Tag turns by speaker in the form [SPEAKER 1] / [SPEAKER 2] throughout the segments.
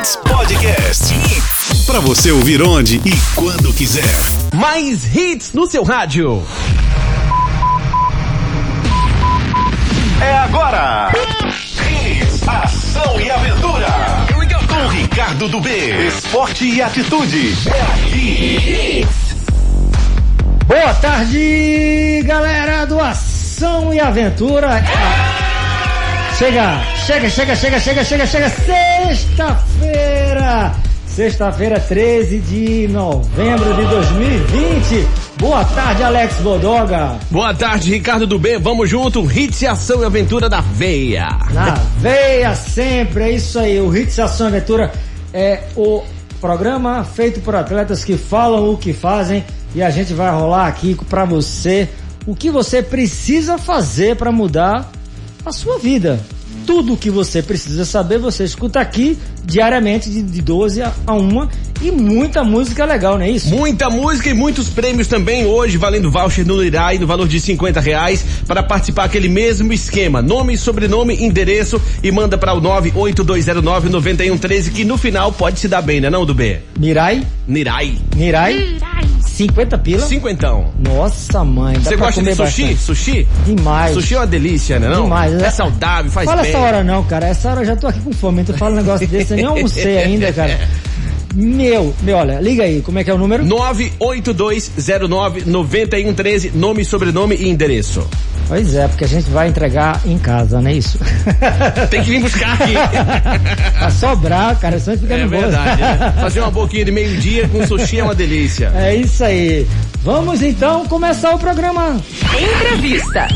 [SPEAKER 1] Hits Podcast. Hits. Pra você ouvir onde e quando quiser.
[SPEAKER 2] Mais hits no seu rádio.
[SPEAKER 1] É agora. Hits, ação e aventura. Com Ricardo do B. Esporte e atitude. É aqui.
[SPEAKER 3] Boa tarde, galera do Ação e Aventura. Chega, chega, chega, chega, chega, chega, chega. Sexta-feira. Sexta-feira, 13 de novembro de 2020. Boa tarde, Alex Bodoga.
[SPEAKER 2] Boa tarde, Ricardo do B. Vamos junto. Hits ação e aventura da veia.
[SPEAKER 3] Na veia sempre, é isso aí. O Hits Ação e Aventura é o programa feito por atletas que falam o que fazem e a gente vai rolar aqui pra você o que você precisa fazer para mudar a sua vida. Tudo o que você precisa saber, você escuta aqui diariamente de, de 12 a 1 e muita música legal, não é isso?
[SPEAKER 2] Muita música e muitos prêmios também hoje, valendo voucher no Lirai no valor de 50 reais para participar aquele mesmo esquema. Nome, sobrenome, endereço e manda para o 98209-9113 que no final pode se dar bem, né não, do B?
[SPEAKER 3] Mirai,
[SPEAKER 2] Nirai.
[SPEAKER 3] Mirai, 50 pila.
[SPEAKER 2] Cinquentão.
[SPEAKER 3] Nossa mãe,
[SPEAKER 2] Você gosta de sushi?
[SPEAKER 3] bastante.
[SPEAKER 2] Sushi?
[SPEAKER 3] Demais.
[SPEAKER 2] Sushi é uma delícia, né não?
[SPEAKER 3] Demais, né?
[SPEAKER 2] É saudável, faz
[SPEAKER 3] Fala
[SPEAKER 2] bem.
[SPEAKER 3] essa hora não, cara. Essa hora eu já tô aqui com fome. Tu fala um negócio desse, eu nem almocei ainda, cara. Meu, meu, olha, liga aí, como é que é o número?
[SPEAKER 2] 98209-9113, nome, sobrenome e endereço.
[SPEAKER 3] Pois é, porque a gente vai entregar em casa, não é isso?
[SPEAKER 2] Tem que vir buscar aqui.
[SPEAKER 3] pra sobrar, cara, senão fica
[SPEAKER 2] É
[SPEAKER 3] no
[SPEAKER 2] verdade, né? Fazer uma boquinha de meio-dia com sushi é uma delícia.
[SPEAKER 3] É isso aí. Vamos então começar o programa.
[SPEAKER 4] Entrevista.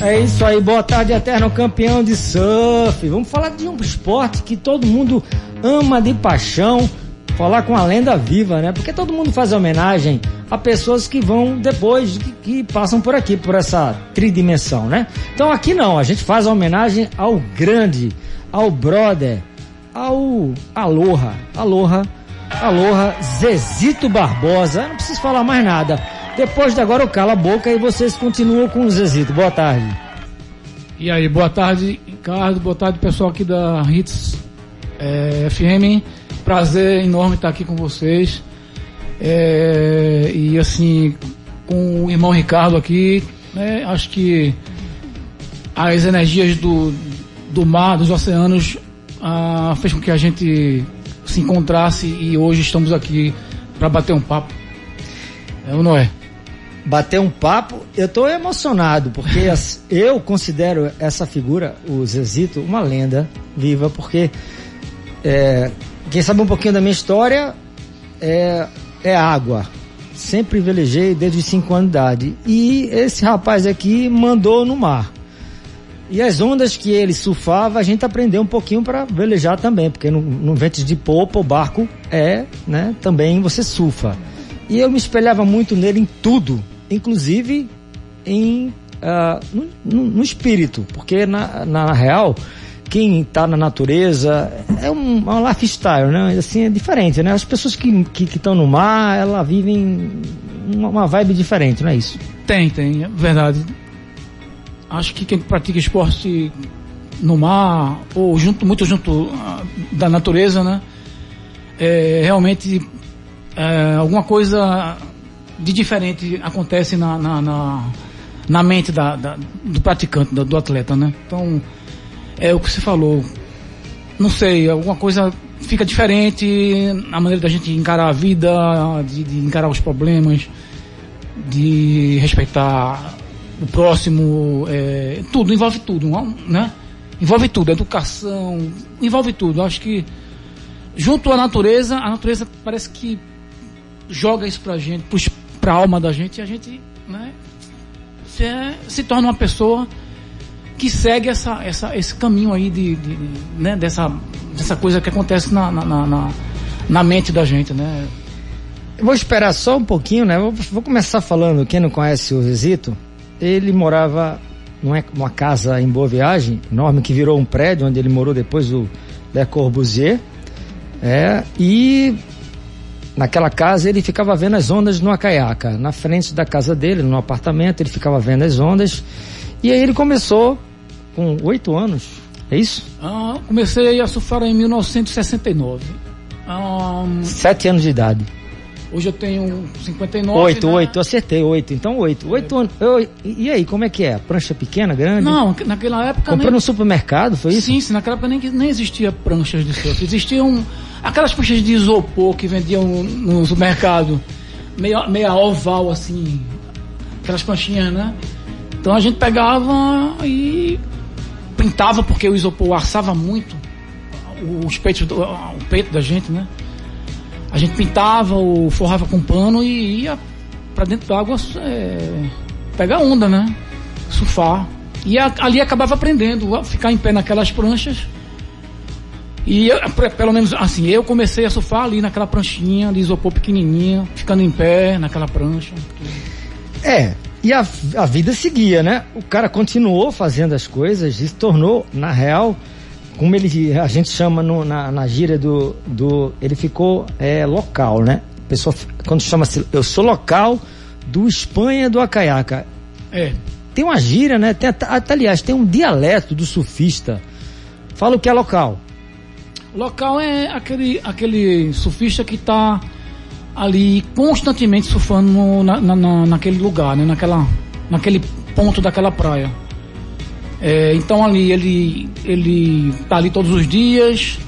[SPEAKER 3] É isso aí, boa tarde, eterno campeão de surf. Vamos falar de um esporte que todo mundo ama de paixão. Falar com a lenda viva, né? Porque todo mundo faz homenagem a pessoas que vão depois, que, que passam por aqui, por essa tridimensão, né? Então aqui não, a gente faz homenagem ao grande, ao brother, ao Aloha, Aloha, Aloha, Zezito Barbosa. Eu não preciso falar mais nada. Depois de agora eu calo a boca e vocês continuam com o Zezito. Boa tarde.
[SPEAKER 5] E aí, boa tarde, Ricardo, boa tarde, pessoal aqui da Hits é, FM. Prazer enorme estar aqui com vocês. É, e assim, com o irmão Ricardo aqui, né, acho que as energias do, do mar, dos oceanos, ah, fez com que a gente se encontrasse e hoje estamos aqui para bater um papo. É ou não é?
[SPEAKER 3] Bater um papo, eu tô emocionado, porque as- eu considero essa figura, o Zezito, uma lenda viva, porque é, quem sabe um pouquinho da minha história é, é água. Sempre velejei desde os 5 anos de idade. E esse rapaz aqui mandou no mar. E as ondas que ele surfava, a gente aprendeu um pouquinho para velejar também, porque no, no ventos de popa o barco é, né, também você surfa. E eu me espelhava muito nele em tudo, inclusive em ah, no, no- no espírito, porque na, na real quem está na natureza é um, é um lifestyle, né? Assim, é diferente, né? As pessoas que estão que, estão no mar, elas vivem uma, uma vibe diferente, não é isso?
[SPEAKER 5] Tem, tem, é verdade. Acho que quem pratica esporte no mar, ou junto, muito junto ah, da natureza, né? É, realmente é, alguma coisa de diferente acontece na, na, na, na mente da, da- do praticante, do, do atleta, né? Então, é o que você falou. Não sei, alguma coisa fica diferente na maneira da gente encarar a vida, de, de encarar os problemas de respeitar o próximo, é, tudo, envolve tudo, né? Envolve tudo, educação, envolve tudo. Acho que junto à natureza, a natureza parece que joga isso pra gente, pros- pra alma da gente, e a gente, né, se, se torna uma pessoa que segue essa, essa, esse caminho aí de, de- de, né, dessa, dessa coisa que acontece na, na, na, na- mente da gente, né?
[SPEAKER 3] Eu vou esperar só um pouquinho, né? Vou, vou começar falando, quem não conhece o Zezito, ele morava numa, numa casa em Boa Viagem, enorme, que virou um prédio, onde ele morou depois o Le Corbusier. É, e naquela casa ele ficava vendo as ondas no Acaiaca. Na frente da casa dele, no apartamento, ele ficava vendo as ondas. E aí ele começou, com oito anos, É isso?
[SPEAKER 5] Ah, comecei a surfar em 1969. Ah,
[SPEAKER 3] Sete anos de idade.
[SPEAKER 5] hoje eu tenho 59.
[SPEAKER 3] Oito,
[SPEAKER 5] né?
[SPEAKER 3] oito, acertei, oito. Então oito. Oito anos. Eu- e aí, como é que é? Prancha pequena, grande?
[SPEAKER 5] Não, naquela época
[SPEAKER 3] Comprou
[SPEAKER 5] nem...
[SPEAKER 3] no supermercado, foi isso?
[SPEAKER 5] Sim, sim, naquela época nem, nem existia pranchas de surf. Existiam aquelas pranchas de isopor que vendiam no, no supermercado, meia, meia oval assim, aquelas pranchinhas, né? Então a gente pegava e pintava, porque o isopor assava muito o- os peitos, o peito da gente, né? A gente pintava ou forrava com pano e ia pra dentro da água é, pegar onda, né? Surfar. E a- ali acabava aprendendo a ficar em pé naquelas pranchas. E eu, pelo menos assim, eu comecei a surfar ali naquela pranchinha de isopor pequenininha, ficando em pé naquela prancha.
[SPEAKER 3] É, e a, a vida seguia, né? O cara continuou fazendo as coisas e se tornou, na real, como ele, a gente chama no- na, na gíria do, do. Ele ficou é, local, né? A pessoa, quando chama assim, eu sou local do Espanha do Acaiaca.
[SPEAKER 5] É,
[SPEAKER 3] Tem uma gíria, né? Tem, até, aliás, tem um dialeto do surfista. Fala o que é local.
[SPEAKER 5] Local é aquele, aquele surfista que está ali constantemente surfando no- na, na- na- naquele lugar, né? naquela, naquele ponto daquela praia. É, então ali ele ele tá ali todos os dias,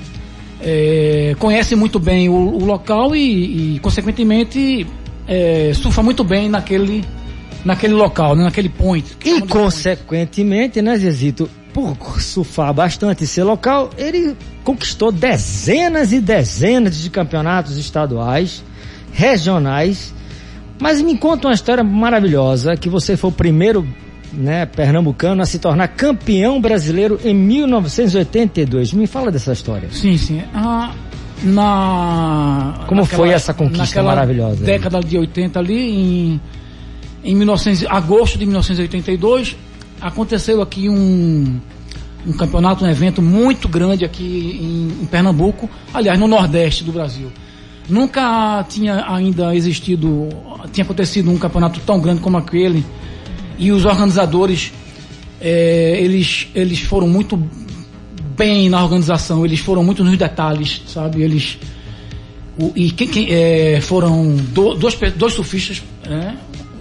[SPEAKER 5] é, conhece muito bem o, o local e, e, consequentemente é, surfa muito bem naquele naquele local, né? naquele point. que
[SPEAKER 3] E
[SPEAKER 5] de point.
[SPEAKER 3] consequentemente, né, Zezito, por surfar bastante e ser local, ele conquistou dezenas e dezenas de campeonatos estaduais, regionais. Mas me conta uma história maravilhosa, que você foi o primeiro né, pernambucano a se tornar campeão brasileiro em 1982. Me fala dessa história.
[SPEAKER 5] Sim, sim. Ah, na,
[SPEAKER 3] Como foi essa conquista
[SPEAKER 5] naquela
[SPEAKER 3] maravilhosa aí?
[SPEAKER 5] década de 80 ali, em, em 1900, agosto de 1982, aconteceu aqui um, um campeonato, um evento muito grande aqui em, em Pernambuco, aliás, no Nordeste do Brasil. Nunca tinha ainda existido, tinha acontecido um campeonato tão grande como aquele, e os organizadores, eh, eles, eles foram muito bem na organização, eles foram muito nos detalhes, sabe? Eles. o- e quem, quem, é, foram do- dois, dois surfistas, né?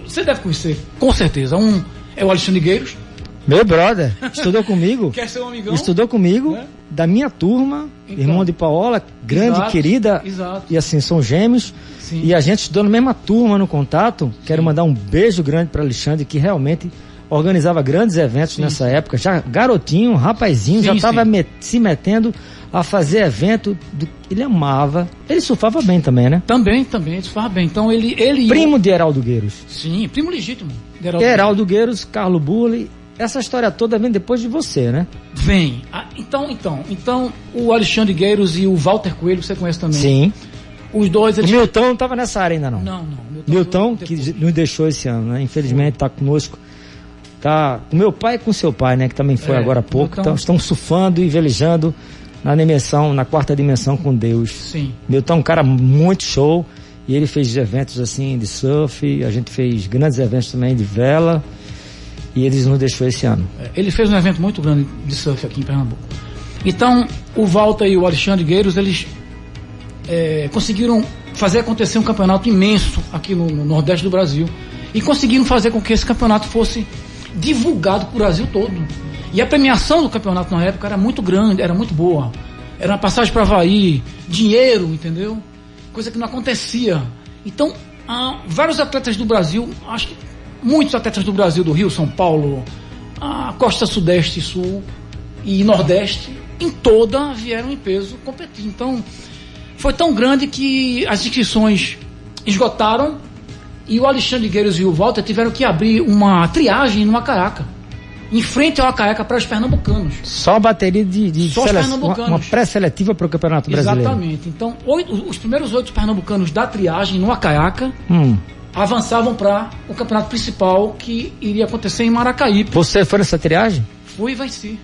[SPEAKER 5] Você deve conhecer, com certeza. Um é o Alexandre Gueiros,
[SPEAKER 3] Meu brother, estudou comigo?
[SPEAKER 5] que é seu amigão.
[SPEAKER 3] Estudou comigo,
[SPEAKER 5] Né?
[SPEAKER 3] da minha turma,
[SPEAKER 5] Então.
[SPEAKER 3] irmão de Paola, grande,
[SPEAKER 5] Exato,
[SPEAKER 3] querida.
[SPEAKER 5] exato.
[SPEAKER 3] E assim, são gêmeos.
[SPEAKER 5] Sim.
[SPEAKER 3] E a gente estudou na mesma turma no contato. Quero mandar um beijo grande para Alexandre, que realmente organizava grandes eventos nessa época. Já garotinho, rapazinho,
[SPEAKER 5] Sim,
[SPEAKER 3] já estava
[SPEAKER 5] sim.
[SPEAKER 3] se metendo a fazer evento. do- ele amava. Ele surfava bem também, né?
[SPEAKER 5] Também, também, faz bem. Então ele. ele
[SPEAKER 3] Primo de Heraldo Gueiros.
[SPEAKER 5] Sim, primo legítimo. de Heraldo
[SPEAKER 3] Heraldo Gueiros, Carlo Burli. Essa história toda vem depois de você, né?
[SPEAKER 5] Vem. Ah, então, então, então, o Alexandre Gueiros e o Walter Coelho, você conhece também.
[SPEAKER 3] Sim.
[SPEAKER 5] Os dois,
[SPEAKER 3] O
[SPEAKER 5] eles.
[SPEAKER 3] Milton não estava nessa área ainda, não.
[SPEAKER 5] Não, não. Milton,
[SPEAKER 3] Milton,
[SPEAKER 5] depois.
[SPEAKER 3] que nos deixou esse ano, né? Infelizmente está conosco. Tá com meu pai e com seu pai, né? Que também foi
[SPEAKER 5] É,
[SPEAKER 3] agora há pouco.
[SPEAKER 5] Milton-
[SPEAKER 3] Então, estão surfando e velejando na dimensão, na quarta dimensão com Deus.
[SPEAKER 5] Sim.
[SPEAKER 3] Milton é um cara muito show. E ele fez eventos assim de surf. A gente fez grandes eventos também de vela. E eles nos deixou esse ano.
[SPEAKER 5] É, Ele fez um evento muito grande de surf aqui em Pernambuco. Então, o Walter e o Alexandre Gueiros, eles é, conseguiram fazer acontecer um campeonato imenso aqui no, no Nordeste do Brasil. E conseguiram fazer com que esse campeonato fosse divulgado para o Brasil todo. E a premiação do campeonato na época era muito grande, era muito boa. Era uma passagem para Havaí, dinheiro, entendeu? Coisa que não acontecia. Então, vários atletas do Brasil, acho que muitos atletas do Brasil, do Rio, São Paulo, a costa sudeste e sul e nordeste, em toda vieram em peso competir. Então, foi tão grande que as inscrições esgotaram e o Alexandre Gueiros e o Walter tiveram que abrir uma triagem no Acaraca, em frente ao Acaraca para os pernambucanos.
[SPEAKER 3] Só bateria de, de
[SPEAKER 5] Só
[SPEAKER 3] sele- uma,
[SPEAKER 5] pernambucanos.
[SPEAKER 3] uma pré-seletiva para o Campeonato Brasileiro.
[SPEAKER 5] Exatamente. Então, oito- os primeiros oito pernambucanos da triagem no Acaraca
[SPEAKER 3] Hum.
[SPEAKER 5] Avançavam para o campeonato principal que iria acontecer em Maracaípe.
[SPEAKER 3] Você foi nessa triagem?
[SPEAKER 5] Fui e venci.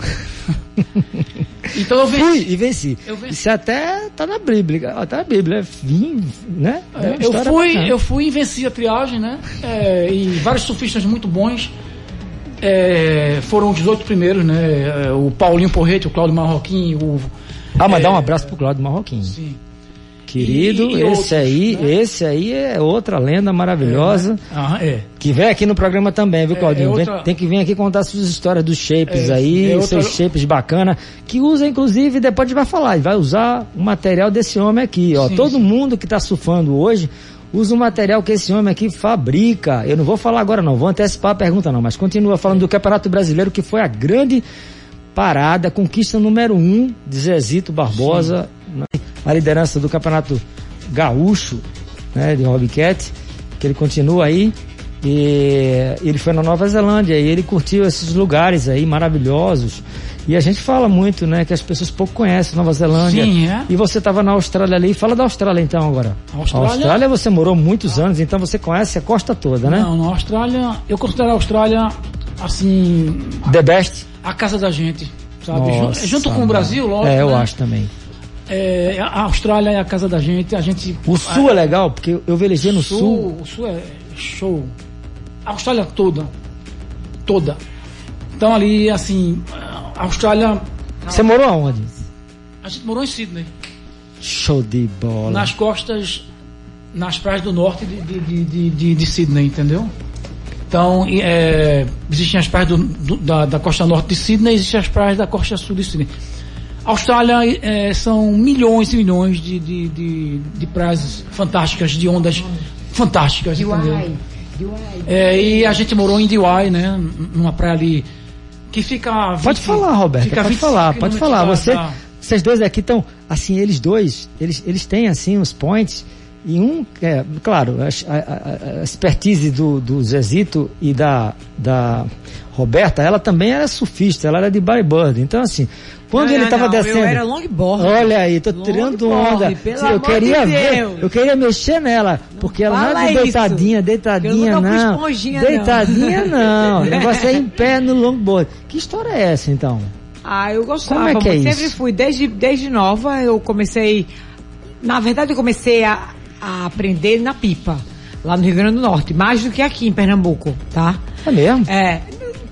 [SPEAKER 5] então eu venci.
[SPEAKER 3] Fui e venci.
[SPEAKER 5] Eu venci.
[SPEAKER 3] Isso até tá na Bíblia. Tá na Bíblia. Vim, né? É
[SPEAKER 5] eu fui,
[SPEAKER 3] bacana.
[SPEAKER 5] eu fui e venci a triagem, né? É, e vários surfistas muito bons. é, foram os 18 primeiros, né? É, O Paulinho Porrete, o Cláudio Marroquim, o.
[SPEAKER 3] Ah, mas
[SPEAKER 5] é,
[SPEAKER 3] dá um abraço pro Cláudio Marroquim.
[SPEAKER 5] Sim.
[SPEAKER 3] Querido,
[SPEAKER 5] E- e
[SPEAKER 3] esse
[SPEAKER 5] outros,
[SPEAKER 3] aí,
[SPEAKER 5] né?
[SPEAKER 3] esse aí é outra lenda maravilhosa.
[SPEAKER 5] Ah, é.
[SPEAKER 3] Que vem aqui no programa também, viu,
[SPEAKER 5] É,
[SPEAKER 3] Claudinho?
[SPEAKER 5] é outra-
[SPEAKER 3] tem que vir aqui contar suas histórias dos shapes
[SPEAKER 5] É,
[SPEAKER 3] aí,
[SPEAKER 5] é outra-
[SPEAKER 3] seus shapes bacana, que usa, inclusive, depois a gente vai falar, vai usar o material desse homem aqui, ó.
[SPEAKER 5] Sim,
[SPEAKER 3] Todo
[SPEAKER 5] sim.
[SPEAKER 3] mundo que tá surfando hoje usa o material que esse homem aqui fabrica. Eu não vou falar agora não, vou antecipar a pergunta não, mas continua falando do Campeonato Brasileiro, que foi a grande parada, conquista número um de Zezito Barbosa, na a liderança do Campeonato Gaúcho, né, de Hobbycat, que ele continua aí. E ele foi na Nova Zelândia e ele curtiu esses lugares aí maravilhosos. E a gente fala muito, né, que as pessoas pouco conhecem Nova Zelândia.
[SPEAKER 5] Sim, é.
[SPEAKER 3] E você estava na Austrália ali. Fala da Austrália então agora.
[SPEAKER 5] Austrália-
[SPEAKER 3] você morou muitos anos, então você conhece a costa toda, né?
[SPEAKER 5] Não, na Austrália, eu considero a Austrália, assim,
[SPEAKER 3] The best.
[SPEAKER 5] a casa da gente, sabe?
[SPEAKER 3] Nossa,
[SPEAKER 5] Jun- Junto com o. Brasil, lógico.
[SPEAKER 3] É, eu
[SPEAKER 5] né?
[SPEAKER 3] acho também.
[SPEAKER 5] É, a Austrália é a casa da gente, a gente.
[SPEAKER 3] O sul é legal, porque eu velejei no sul.
[SPEAKER 5] O sul é show. A Austrália toda. Toda. Então ali, assim, a Austrália.
[SPEAKER 3] Você morou aonde?
[SPEAKER 5] A gente morou em Sydney.
[SPEAKER 3] Show de bola.
[SPEAKER 5] Nas costas, nas praias do norte de, de, de, de, de- Sydney, entendeu? Então, é, existem as praias do- do- da, da costa norte de Sydney, existem as praias da costa sul de Sydney. Austrália é, são milhões e milhões de, de, de, de praias fantásticas, de ondas fantásticas, entendeu? É, e a gente morou em Dewey, né? Numa praia ali que fica. a 20
[SPEAKER 3] Pode falar, Roberto. Pode
[SPEAKER 5] 25
[SPEAKER 3] falar, pode falar. Você,
[SPEAKER 5] da-
[SPEAKER 3] vocês dois aqui estão, assim, eles dois, eles, eles têm assim uns points e um, é, claro, a, a- a- expertise do, do Zezito e da, da Roberta, ela também era surfista, ela era de bodyboard. Então, assim, quando
[SPEAKER 4] Não,
[SPEAKER 3] ele
[SPEAKER 4] não,
[SPEAKER 3] estava
[SPEAKER 4] não,
[SPEAKER 3] descendo.
[SPEAKER 4] Eu era longboard.
[SPEAKER 3] Olha aí, tô tirando onda. eu queria
[SPEAKER 4] de
[SPEAKER 3] ver, eu queria mexer nela, porque ela não é de
[SPEAKER 4] isso.
[SPEAKER 3] deitadinha, deitadinha
[SPEAKER 4] não fui
[SPEAKER 3] não.
[SPEAKER 4] esponjinha, não.
[SPEAKER 3] deitadinha não. O negócio é em pé no longboard. Que história é essa então?
[SPEAKER 4] Ah, eu gostava.
[SPEAKER 3] Como é que é
[SPEAKER 4] muito.
[SPEAKER 3] isso?
[SPEAKER 4] Sempre fui. Desde, desde nova eu comecei. Na verdade, eu comecei a, a aprender na pipa, lá no Rio Grande do Norte, mais do que aqui em Pernambuco, tá?
[SPEAKER 3] É mesmo?
[SPEAKER 4] É.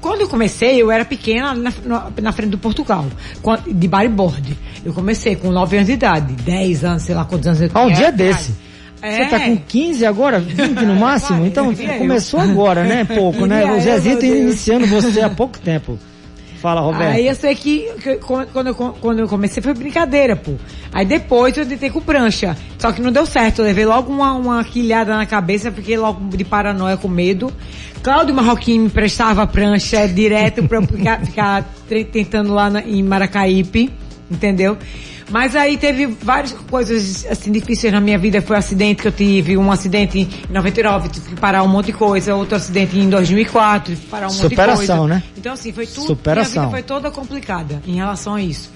[SPEAKER 4] Quando eu comecei, eu era pequena na, na, na frente do Portugal, de bodyboard. Eu comecei com 9 anos de idade, 10 anos, sei lá quantos anos eu
[SPEAKER 3] Ah, um
[SPEAKER 4] tinha.
[SPEAKER 3] dia desse.
[SPEAKER 4] É.
[SPEAKER 3] Você tá com 15 agora, 20 no máximo? Então começou agora, né? Pouco, né? O Zezito iniciando você há pouco tempo. Fala, Roberto.
[SPEAKER 4] Aí eu sei que, que quando, eu, quando eu comecei foi brincadeira, pô. Aí depois eu tentei com prancha. Só que não deu certo. Eu levei logo uma, uma quilhada na cabeça, fiquei logo de paranoia com medo. Cláudio Marroquim me prestava prancha direto pra eu ficar, ficar tentando lá na- em Maracaípe, entendeu? Mas aí teve várias coisas assim difíceis na minha vida. Foi um acidente que eu tive, um acidente em 99, tive que parar um monte de coisa, outro acidente em 2004, tive que parar um monte de coisa.
[SPEAKER 3] Superação, né?
[SPEAKER 4] Então assim, foi tudo.
[SPEAKER 3] Superação.
[SPEAKER 4] Minha vida foi toda complicada em relação a isso.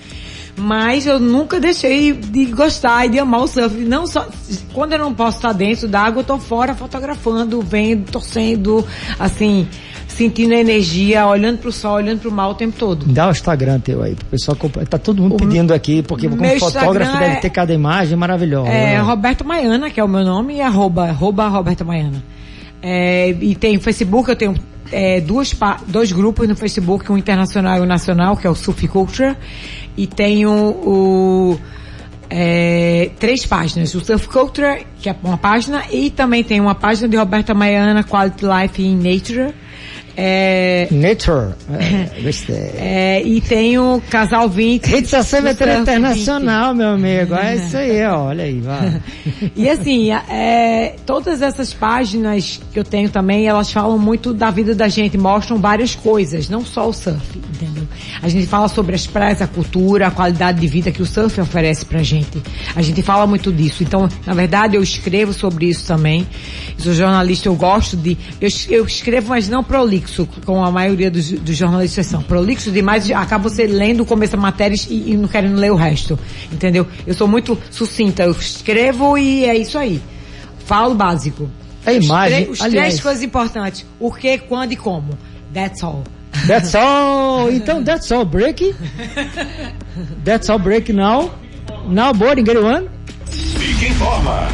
[SPEAKER 4] Mas eu nunca deixei de gostar e de amar o surf. Não só quando eu não posso estar dentro da água, eu tô fora fotografando, vendo, torcendo, assim, sentindo a energia, olhando pro sol, olhando pro mar o tempo todo.
[SPEAKER 3] Dá o Instagram teu aí, pro pessoal comprar. Tá todo mundo
[SPEAKER 4] O
[SPEAKER 3] pedindo aqui, porque como fotógrafo
[SPEAKER 4] Instagram
[SPEAKER 3] deve
[SPEAKER 4] é-
[SPEAKER 3] ter cada imagem maravilhosa.
[SPEAKER 4] É
[SPEAKER 3] né?
[SPEAKER 4] Roberto Maiana, que é o meu nome, e arroba, arroba Roberto Maiana. É, e tem o Facebook, eu tenho é, duas, dois grupos no Facebook, um internacional e um nacional, que é o Surf Culture. E tenho o, é, três páginas. O Surf Culture, que é uma página, e também tem uma página de Roberta Maiana, Quality Life in Nature. É,
[SPEAKER 3] Nature. É, gostei.
[SPEAKER 4] é, e tem o Casal 20.
[SPEAKER 3] Rede Social
[SPEAKER 4] Surf 20.
[SPEAKER 3] Internacional, meu amigo. É isso aí, ó. Olha aí, vai.
[SPEAKER 4] E assim, é, todas essas páginas que eu tenho também, elas falam muito da vida da gente, mostram várias coisas, não só o surf, entendeu? A gente fala sobre as praias, a cultura, a qualidade de vida que o surf oferece pra gente. A gente fala muito disso. Então, na verdade, eu escrevo sobre isso também. Eu sou jornalista, eu gosto de. Eu, eu escrevo, mas não prolixo, como a maioria dos, dos jornalistas são. Prolixo demais, acaba você lendo o começo da matéria e, e não querendo ler o resto. Entendeu? Eu sou muito sucinta. Eu escrevo e é isso aí. Falo básico.
[SPEAKER 3] A imagem,
[SPEAKER 4] os
[SPEAKER 3] aliás.
[SPEAKER 4] três coisas importantes. O que, quando e como. That's all.
[SPEAKER 3] That's all. Então, that's all break. That's all break now. Now boarding, get one.
[SPEAKER 1] Fique em forma.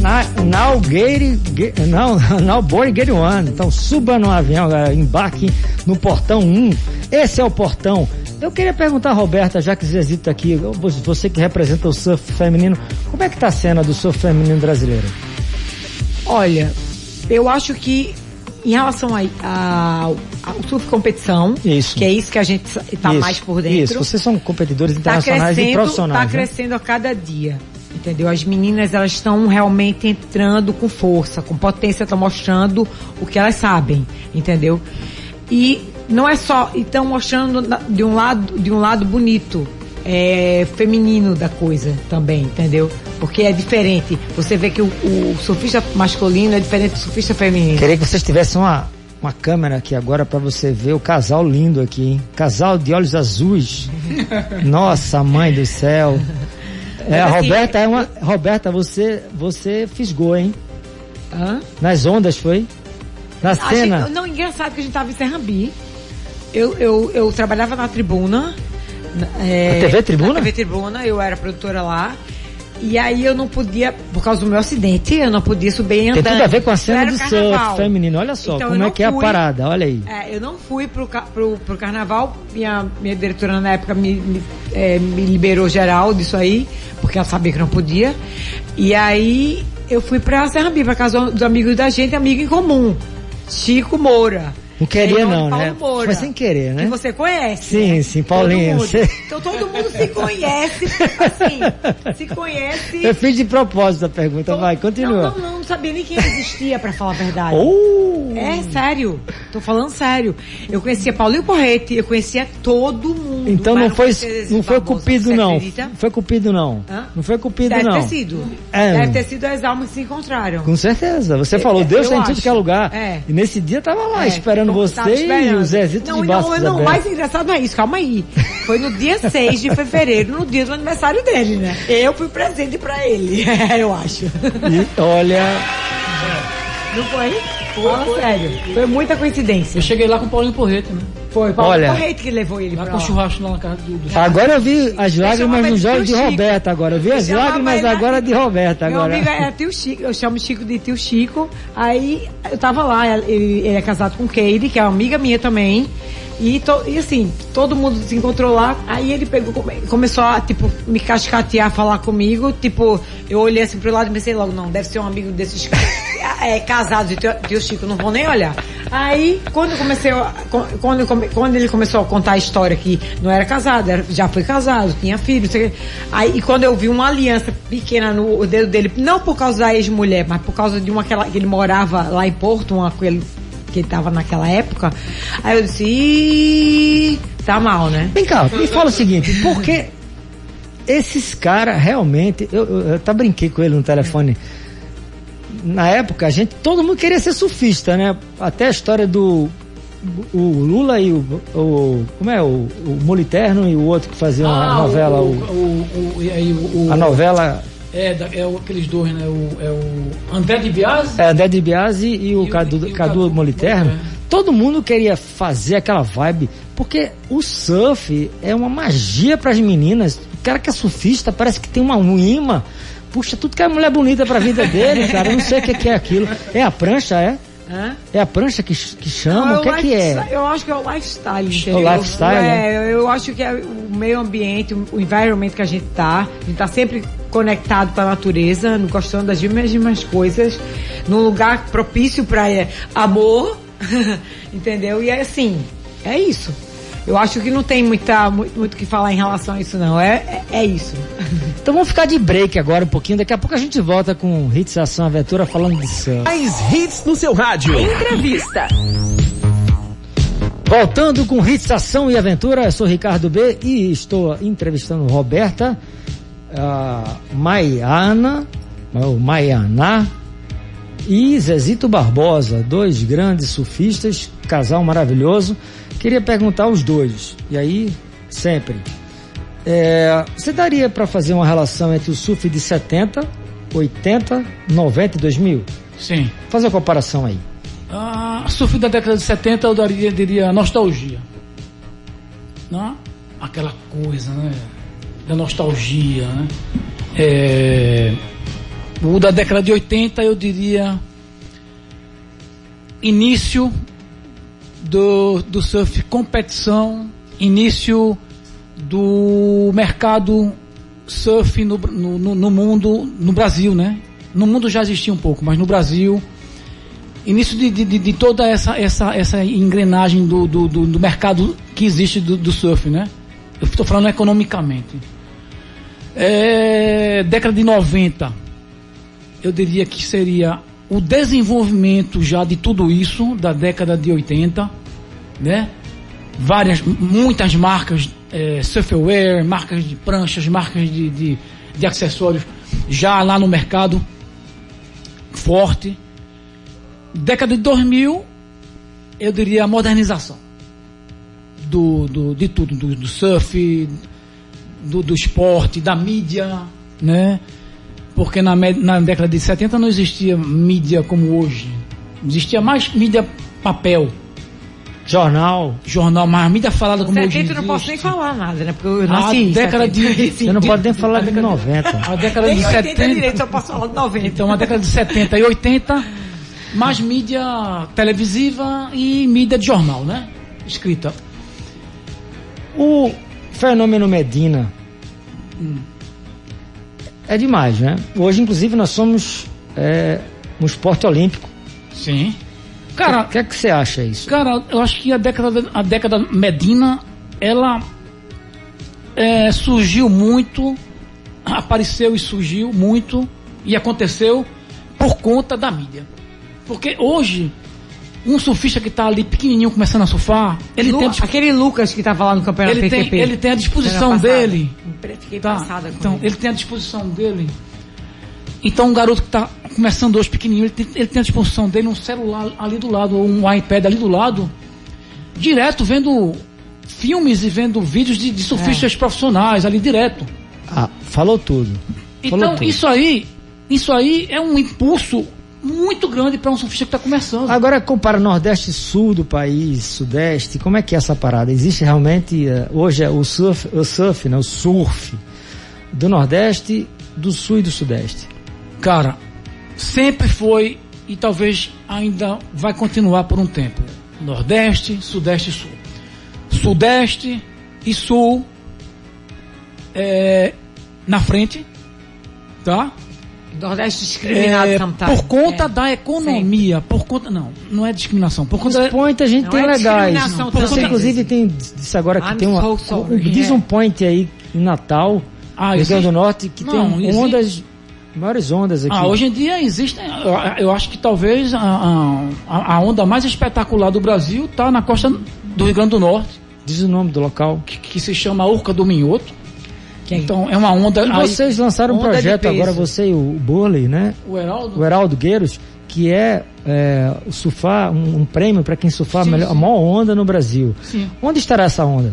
[SPEAKER 3] Na, now, gate, ge- now, now board gate one. Então suba no avião, galera, embarque no portão 1. Esse é o portão. Eu queria perguntar, Roberta, já que Zezito tá aqui, você que representa o surf feminino, como é que tá a cena do surf feminino brasileiro?
[SPEAKER 4] Olha, eu acho que em relação a- a- ao surf competição,
[SPEAKER 3] Isso.
[SPEAKER 4] que é isso que a gente está mais por dentro,
[SPEAKER 3] Isso, vocês são competidores
[SPEAKER 4] tá
[SPEAKER 3] internacionais e
[SPEAKER 4] crescendo,
[SPEAKER 3] profissionais.
[SPEAKER 4] tá
[SPEAKER 3] né?
[SPEAKER 4] crescendo a cada dia. Entendeu? As meninas elas estão realmente entrando com força, com potência, estão mostrando o que elas sabem, entendeu? E não é só, estão mostrando de um lado, de um lado bonito, é, feminino da coisa também, entendeu? Porque é diferente. Você vê que o, o surfista masculino é diferente do surfista feminino.
[SPEAKER 3] Queria que vocês tivessem uma, uma câmera aqui agora pra você ver o casal lindo aqui, hein? Casal de olhos azuis. Nossa, mãe do céu. É, a
[SPEAKER 4] assim,
[SPEAKER 3] Roberta é uma. Roberta, você, você fisgou, hein?
[SPEAKER 4] Hã?
[SPEAKER 3] Nas ondas foi? Na
[SPEAKER 4] Achei-
[SPEAKER 3] cena.
[SPEAKER 4] não, engraçado que a gente tava em Serrambi. Eu, eu, eu trabalhava na tribuna. na- é,
[SPEAKER 3] Na TV Tribuna?
[SPEAKER 4] Na TV Tribuna, eu era produtora lá. E aí eu não podia, por causa do meu acidente, eu não podia subir
[SPEAKER 3] Tem
[SPEAKER 4] andando.
[SPEAKER 3] tudo a ver com a cena do surf feminino. Olha só
[SPEAKER 4] Então,
[SPEAKER 3] como é que é a
[SPEAKER 4] fui.
[SPEAKER 3] parada. Olha aí.
[SPEAKER 4] É, eu não fui pro, pro, pro carnaval, minha, minha diretora na época me, me, é, me liberou geral disso aí, porque ela sabia que não podia. E aí eu fui pra Serrambi, pra casa dos amigos da gente, amigo em comum, Chico Moura.
[SPEAKER 3] Não queria
[SPEAKER 4] É,
[SPEAKER 3] não,
[SPEAKER 4] Paulo
[SPEAKER 3] né?
[SPEAKER 4] Moura,
[SPEAKER 3] Foi sem querer, né?
[SPEAKER 4] Que você conhece.
[SPEAKER 3] Sim,
[SPEAKER 4] né?
[SPEAKER 3] sim,
[SPEAKER 4] Todo
[SPEAKER 3] Paulinho, você-
[SPEAKER 4] Então todo mundo se conhece, assim, se conhece.
[SPEAKER 3] Eu fiz de propósito a pergunta, vai, continua.
[SPEAKER 4] Não, não, não, não sabia nem quem existia, pra falar a verdade.
[SPEAKER 3] Oh!
[SPEAKER 4] É sério, tô falando sério. Eu conhecia Paulinho Porrete, eu conhecia todo mundo.
[SPEAKER 3] Então não foi, não foi cupido não. Não foi cupido não.
[SPEAKER 4] Hã?
[SPEAKER 3] Não foi cupido
[SPEAKER 4] Deve
[SPEAKER 3] não.
[SPEAKER 4] ter sido.
[SPEAKER 3] É.
[SPEAKER 4] Deve ter sido as almas que se encontraram.
[SPEAKER 3] Com certeza. Você
[SPEAKER 4] Eu-
[SPEAKER 3] falou, Deus
[SPEAKER 4] eu
[SPEAKER 3] tá em tudo que é lugar.
[SPEAKER 4] É.
[SPEAKER 3] E nesse dia tava lá
[SPEAKER 4] É,
[SPEAKER 3] esperando você
[SPEAKER 4] tava
[SPEAKER 3] e
[SPEAKER 4] esperando.
[SPEAKER 3] o Zezito
[SPEAKER 4] não,
[SPEAKER 3] de
[SPEAKER 4] não,
[SPEAKER 3] braços
[SPEAKER 4] não, o mais engraçado não é isso, calma aí. Foi no dia 6 de fevereiro, no dia do aniversário dele, né? Eu fui presente pra ele, eu acho.
[SPEAKER 3] E, olha,
[SPEAKER 4] Não foi? Fala sério. Foi muita coincidência.
[SPEAKER 5] Eu cheguei lá com o Paulinho Porreta, né?
[SPEAKER 4] Foi Paulo
[SPEAKER 3] Olha.
[SPEAKER 4] Porrete que levou ele
[SPEAKER 5] Lá
[SPEAKER 4] pra lá.
[SPEAKER 5] churrasco lá na casa do, do
[SPEAKER 3] agora eu vi as lágrimas
[SPEAKER 4] chamava
[SPEAKER 3] nos olhos de. Roberta agora. Eu vi
[SPEAKER 4] Eu
[SPEAKER 3] as lágrimas
[SPEAKER 4] ele
[SPEAKER 3] agora de Roberta
[SPEAKER 4] Meu
[SPEAKER 3] agora.
[SPEAKER 4] amigo é tio Chico, eu chamo Chico de tio Chico. Aí eu tava lá, ele, ele é casado com Keide, que é uma amiga minha também. E, to- e assim, todo mundo se encontrou lá. Aí ele pegou, come- começou a, tipo, me cascatear, falar comigo. Tipo, eu olhei assim pro lado e pensei logo, não, deve ser um amigo desses é, casados de tio, tio Chico, não vou nem olhar. Aí, quando comecei, a- quando, quando ele começou a contar a história que não era casado, era- já foi casado, tinha filho, não sei o quê. Aí, e quando eu vi uma aliança pequena no dedo dele, não por causa da ex-mulher, mas por causa de uma que, ela- que ele morava lá em Porto, uma com ele que ele tava naquela época, aí eu disse, "Ih, tá mal, né?
[SPEAKER 3] Vem cá, me fala o seguinte, porque esses caras realmente, eu, eu, eu até brinquei com ele no telefone. Na época, a gente, todo mundo queria ser surfista, né? Até a história do o Lula e o, o como é, o, o Moliterno e o outro que fazia a
[SPEAKER 5] Ah,
[SPEAKER 3] novela,
[SPEAKER 5] o,
[SPEAKER 3] o,
[SPEAKER 5] o,
[SPEAKER 3] a novela
[SPEAKER 5] É, é aqueles dois, né? O, é o André de Biasi.
[SPEAKER 3] é, André de Biasi e o
[SPEAKER 5] E o-
[SPEAKER 3] Cadu,
[SPEAKER 5] e o
[SPEAKER 3] Cadu
[SPEAKER 5] Cadu
[SPEAKER 3] Moliterno.
[SPEAKER 5] Moliterno.
[SPEAKER 3] Todo mundo queria fazer aquela vibe, porque o surf é uma magia para as meninas. O cara que é surfista parece que tem uma, um imã. Puxa, tudo que é mulher bonita pra vida dele, cara. Eu não sei o que, é aquilo. É a prancha, é?
[SPEAKER 4] Hã?
[SPEAKER 3] É a prancha que, que chama?
[SPEAKER 4] Não,
[SPEAKER 3] o que é que é?
[SPEAKER 4] Eu acho que é o lifestyle, entendeu?
[SPEAKER 3] lifestyle,
[SPEAKER 4] É, eu acho que é o meio ambiente, o o environment que a gente tá. A gente tá sempre conectado com a natureza, gostando das mesmas coisas, num lugar propício para amor, entendeu? E é assim, é isso. Eu acho que não tem muita, muito, o que falar em relação a isso, não. É, é, é isso.
[SPEAKER 3] Então vamos ficar de break agora um pouquinho. Daqui a pouco a gente volta com Hits Ação Aventura falando de surf.
[SPEAKER 1] Mais hits no seu rádio.
[SPEAKER 6] Entrevista.
[SPEAKER 3] Voltando com Hits Ação e Aventura, eu sou Ricardo B e estou entrevistando Roberta, a Maiana, ou Maianá e Zezito Barbosa, dois grandes surfistas, casal maravilhoso. Queria perguntar aos dois, e aí, sempre. É, você daria para fazer uma relação entre o surf de 70, 80, 90 e 2000?
[SPEAKER 5] Sim.
[SPEAKER 3] Fazer a comparação aí.
[SPEAKER 5] A surf da década de 70 eu daria, diria nostalgia. Né? Aquela coisa, né? Da nostalgia, né? É, O da década de 80, eu diria. Início do, do surf competição, início do mercado surf no, no, no, mundo, no Brasil, né? No mundo já existia um pouco, mas no Brasil, início de, de, de toda essa, essa, essa engrenagem do, do, do, do mercado que existe do, do surf, né? Eu estou falando economicamente. É, década de 90, eu diria que seria o desenvolvimento já de tudo isso da década de 80, né? Várias, muitas marcas é, marcas de pranchas, marcas de, de, de acessórios já lá no mercado forte. Década de 2000, eu diria a modernização do, do, de tudo, do, do surf, do, do esporte, da mídia, né? Porque na, na década de 70 não existia mídia como hoje. Existia mais mídia papel.
[SPEAKER 3] Jornal.
[SPEAKER 5] Jornal, mais mídia falada como hoje.
[SPEAKER 4] 70 eu não posso nem falar nada, né? Porque eu
[SPEAKER 5] A
[SPEAKER 4] nasci. em
[SPEAKER 5] década
[SPEAKER 4] 70.
[SPEAKER 5] de.
[SPEAKER 3] Você não pode nem falar de 90.
[SPEAKER 5] A década de
[SPEAKER 4] Tem 80
[SPEAKER 5] 70.
[SPEAKER 4] direito, só posso falar de 90.
[SPEAKER 5] Então, a década de 70 e 80, mais mídia televisiva e mídia de jornal, né? Escrita.
[SPEAKER 3] O fenômeno Medina é demais, né? Hoje, inclusive, nós somos é, um esporte olímpico.
[SPEAKER 5] Sim.
[SPEAKER 3] O
[SPEAKER 5] Cara,
[SPEAKER 3] que é que você acha isso?
[SPEAKER 5] Cara, eu acho que a década, a década Medina, ela é, surgiu muito, apareceu e surgiu muito, e aconteceu por conta da mídia. Porque hoje, um surfista que está ali pequenininho começando a surfar, ele
[SPEAKER 4] Lu-
[SPEAKER 5] tem, a disp-
[SPEAKER 4] Aquele Lucas que tava lá no campeonato
[SPEAKER 5] ele, tem, ele tem a disposição dele.
[SPEAKER 4] Fiquei
[SPEAKER 5] Tá,
[SPEAKER 4] passada com
[SPEAKER 5] então,
[SPEAKER 4] ele.
[SPEAKER 5] ele tem a disposição dele. Então, um garoto que está começando hoje pequenininho, ele tem, ele tem a disposição dele um celular ali do lado, ou um iPad ali do lado, direto vendo filmes e vendo vídeos de, de surfistas profissionais ali direto.
[SPEAKER 3] Ah, falou tudo. Falou
[SPEAKER 5] Então,
[SPEAKER 3] tudo.
[SPEAKER 5] isso aí, isso aí é um impulso muito grande para um surfista que está começando.
[SPEAKER 3] Agora compara Nordeste e Sul do país, Sudeste, como é que é essa parada? Existe realmente, eh, hoje é o surf, o surf, né, o surf do Nordeste, do Sul e do Sudeste.
[SPEAKER 5] Cara, sempre foi e talvez ainda vai continuar por um tempo. Nordeste, Sudeste e Sul. Sudeste e Sul é, na frente, tá?
[SPEAKER 4] Nordeste discriminado
[SPEAKER 5] É,
[SPEAKER 4] sometimes.
[SPEAKER 5] por conta
[SPEAKER 4] É.
[SPEAKER 5] da economia, por conta não, não é discriminação, por conta
[SPEAKER 3] Os point a gente
[SPEAKER 4] Não
[SPEAKER 3] tem
[SPEAKER 4] é
[SPEAKER 3] legais. Você
[SPEAKER 4] também.
[SPEAKER 3] inclusive tem disse agora que
[SPEAKER 4] I'm
[SPEAKER 3] tem uma
[SPEAKER 4] so sorry,
[SPEAKER 3] um- diz
[SPEAKER 4] é.
[SPEAKER 3] um point aí em Natal,
[SPEAKER 5] Ah,
[SPEAKER 3] no Rio Grande do Norte, que
[SPEAKER 5] Não,
[SPEAKER 3] tem
[SPEAKER 5] existe.
[SPEAKER 3] ondas, maiores ondas aqui.
[SPEAKER 5] Ah, hoje em dia existem. Eu, eu acho que talvez a, a, a onda mais espetacular do Brasil está na costa do Rio Grande do Norte,
[SPEAKER 3] Diz o nome do local.
[SPEAKER 5] que, que se chama Urca do Minhoto.
[SPEAKER 4] É-
[SPEAKER 5] Então é uma onda.
[SPEAKER 3] E
[SPEAKER 5] aí-
[SPEAKER 3] vocês lançaram um projeto agora, você e o Burley, né?
[SPEAKER 5] o Heraldo.
[SPEAKER 3] o Heraldo Gueiros, que é, é, o surfar, um, um prêmio para quem surfar a,
[SPEAKER 5] Sim,
[SPEAKER 3] melhor, a
[SPEAKER 5] sim.
[SPEAKER 3] maior onda no Brasil.
[SPEAKER 5] Sim.
[SPEAKER 3] Onde estará essa onda?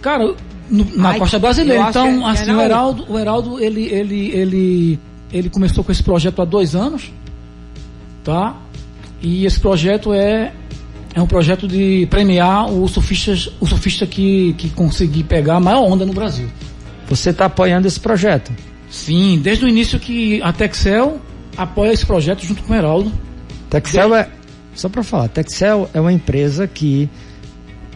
[SPEAKER 5] Cara, no- na
[SPEAKER 4] Ai,
[SPEAKER 5] costa brasileira. Então,
[SPEAKER 4] é
[SPEAKER 5] assim,
[SPEAKER 4] na
[SPEAKER 5] o. Heraldo, o Heraldo ele, ele, ele, ele começou com esse projeto há dois anos, tá? E esse projeto é é um projeto de premiar os surfistas, o surfista que, que conseguir pegar a maior onda no Brasil.
[SPEAKER 3] Você está apoiando esse projeto.
[SPEAKER 5] Sim, desde o início que a Texel apoia esse projeto junto com o Heraldo.
[SPEAKER 3] Texel é, só para falar, Texel é uma empresa que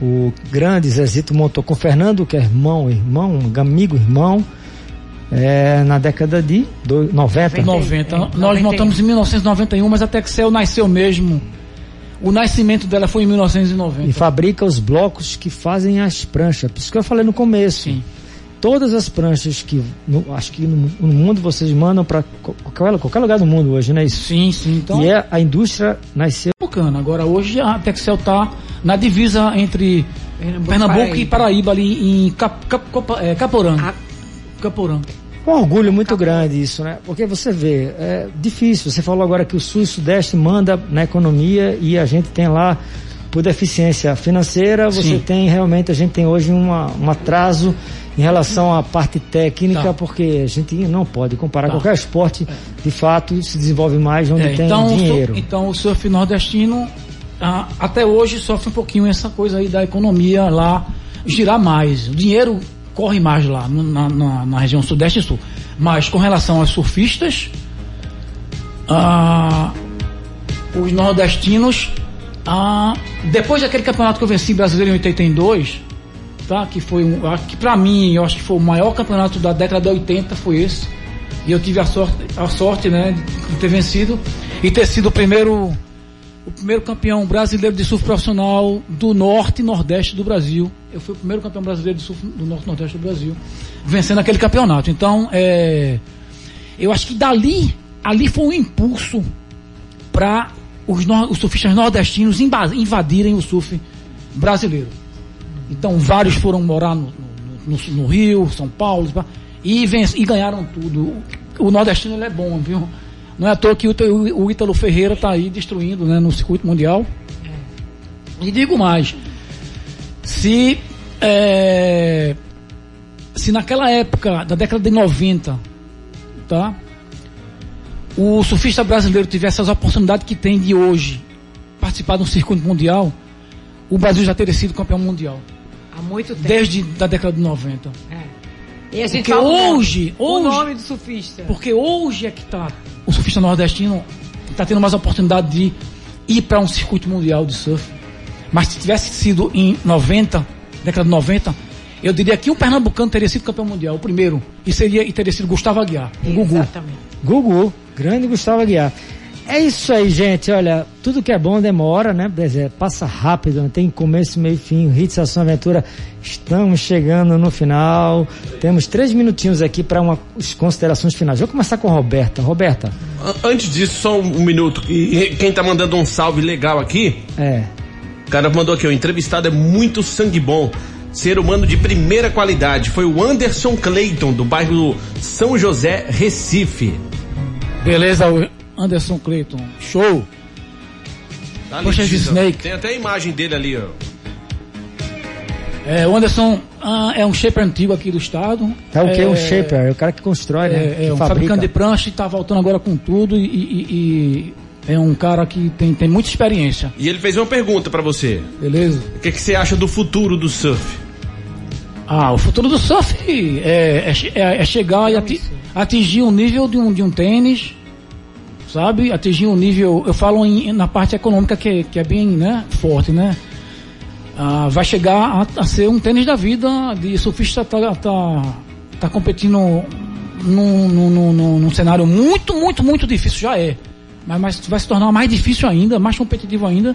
[SPEAKER 3] o grande Zezito montou com o Fernando, que é irmão, irmão, amigo, irmão, é, na década de do- 90.
[SPEAKER 5] 90.
[SPEAKER 4] é,
[SPEAKER 5] Nós
[SPEAKER 4] 91.
[SPEAKER 5] montamos em 1991, mas a Texel nasceu mesmo. O nascimento dela foi em 1990.
[SPEAKER 3] E fabrica os blocos que fazem as pranchas. Por isso que eu falei no começo.
[SPEAKER 5] Sim.
[SPEAKER 3] Todas as pranchas que, no- acho que no, no mundo vocês mandam para qualquer, qualquer lugar do mundo hoje, não é isso?
[SPEAKER 5] Sim, sim. Então,
[SPEAKER 3] E é, a indústria nasceu.
[SPEAKER 5] Pernambucana. Agora, hoje a Texel está na divisa entre
[SPEAKER 4] Pernambuco,
[SPEAKER 5] Pernambuco e
[SPEAKER 4] Paraíba.
[SPEAKER 5] Paraíba, ali em Cap, Cap, Copa- é, Caporanga.
[SPEAKER 4] Ah.
[SPEAKER 5] Caporanga.
[SPEAKER 3] Um orgulho muito grande isso, né? Porque você vê, é difícil. Você falou agora que o Sul e o Sudeste manda na economia e a gente tem lá, por deficiência financeira, você
[SPEAKER 5] Sim.
[SPEAKER 3] tem realmente, a gente tem hoje uma, um atraso em relação à parte técnica,
[SPEAKER 5] Tá.
[SPEAKER 3] porque a gente não pode comparar
[SPEAKER 5] Tá.
[SPEAKER 3] qualquer esporte, de fato, se desenvolve mais onde
[SPEAKER 5] É,
[SPEAKER 3] tem
[SPEAKER 5] então, o
[SPEAKER 3] dinheiro.
[SPEAKER 5] então, o surf nordestino, ah, até hoje, sofre um pouquinho essa coisa aí da economia lá girar mais. O dinheiro corre mais lá na, na- na região sudeste e sul. Mas com relação aos surfistas, ah, os nordestinos, ah, depois daquele campeonato que eu venci brasileiro em 82, tá? Que foi um, que para mim, eu acho que foi o maior campeonato da década de 80 foi esse. E eu tive a sorte, a sorte, né, de ter vencido e ter sido o primeiro o primeiro campeão brasileiro de surf profissional do norte e nordeste do Brasil. Eu fui o primeiro campeão brasileiro de surf do norte e nordeste do Brasil, vencendo aquele campeonato. Então, é, eu acho que dali, ali foi um impulso para os, os surfistas nordestinos invadirem o surf brasileiro. Então, vários foram morar no, no, no, no Rio, São Paulo, e, venc, e ganharam tudo. O nordestino é bom, viu? Não é à toa que o, Ítalo Ferreira está aí destruindo né, no circuito mundial. E digo mais, se, é, se naquela época, da década de 90, tá, o surfista brasileiro tivesse as oportunidades que tem de hoje participar de um circuito mundial, o Brasil já teria sido campeão mundial.
[SPEAKER 4] Há muito tempo.
[SPEAKER 5] Desde a década de 90. É.
[SPEAKER 4] E a gente
[SPEAKER 5] porque hoje,
[SPEAKER 4] o
[SPEAKER 5] hoje,
[SPEAKER 4] o nome do surfista.
[SPEAKER 5] Porque hoje é que está o surfista nordestino está tendo mais oportunidade de ir para um circuito mundial de surf. Mas se tivesse sido em 90, década de 90, eu diria que o pernambucano teria sido campeão mundial, o primeiro, e seria e teria sido Gustavo Aguiar, o Gugu.
[SPEAKER 3] Exatamente. Gugu, grande Gustavo Aguiar. É isso aí, gente. Olha, tudo que é bom demora, né? Passa rápido, não tem começo, meio e fim. Hits Ação Aventura, estamos chegando no final. Temos três minutinhos aqui para umas considerações finais. Vou começar com a Roberta. Roberta.
[SPEAKER 2] Antes disso, só um, minuto. E quem tá mandando um salve legal aqui?
[SPEAKER 3] É.
[SPEAKER 2] O cara mandou aqui, o entrevistado é muito sangue bom ser humano de primeira qualidade. Foi o Anderson Clayton, do bairro São José, Recife.
[SPEAKER 5] Beleza, Anderson Clayton. Show!
[SPEAKER 2] Tá Poxa, Snake. Tem até a imagem dele ali, ó.
[SPEAKER 5] É, o Anderson ah, é um shaper antigo aqui do estado.
[SPEAKER 3] É o que? É, um shaper? É o cara que constrói, né?
[SPEAKER 5] É, é um fabricante de prancha e tá voltando agora com tudo e, e, e, é um cara que tem, tem muita experiência.
[SPEAKER 2] E ele fez uma pergunta para você.
[SPEAKER 5] Beleza.
[SPEAKER 2] O que, que você acha do futuro do surf?
[SPEAKER 5] Ah, o futuro do surf é, é, é, é chegar e ati atingir o nível de um, de um tênis sabe? Atingir um nível, eu falo em, na parte econômica que, que é bem né, forte, né? Ah, vai chegar a, a, ser um tênis da vida de surfista tá, tá, tá competindo num, num, num, num, cenário muito, muito, muito difícil, já é. Mas, mas vai se tornar mais difícil ainda, mais competitivo ainda.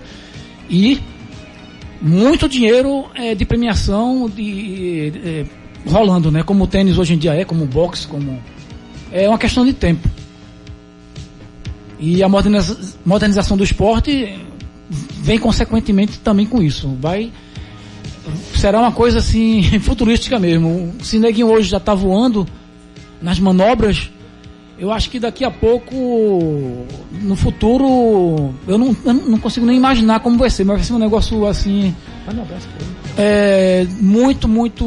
[SPEAKER 5] E muito dinheiro é, de premiação de, de, é, rolando, né? Como o tênis hoje em dia é, como o boxe, como. É uma questão de tempo. E a moderniza modernização do esporte vem consequentemente também com isso. Vai será uma coisa assim futurística mesmo. O Cineguinho hoje já está voando nas manobras. Eu acho que daqui a pouco, no futuro, eu não, eu não consigo nem imaginar como vai ser, mas vai ser um negócio assim. É, muito, muito.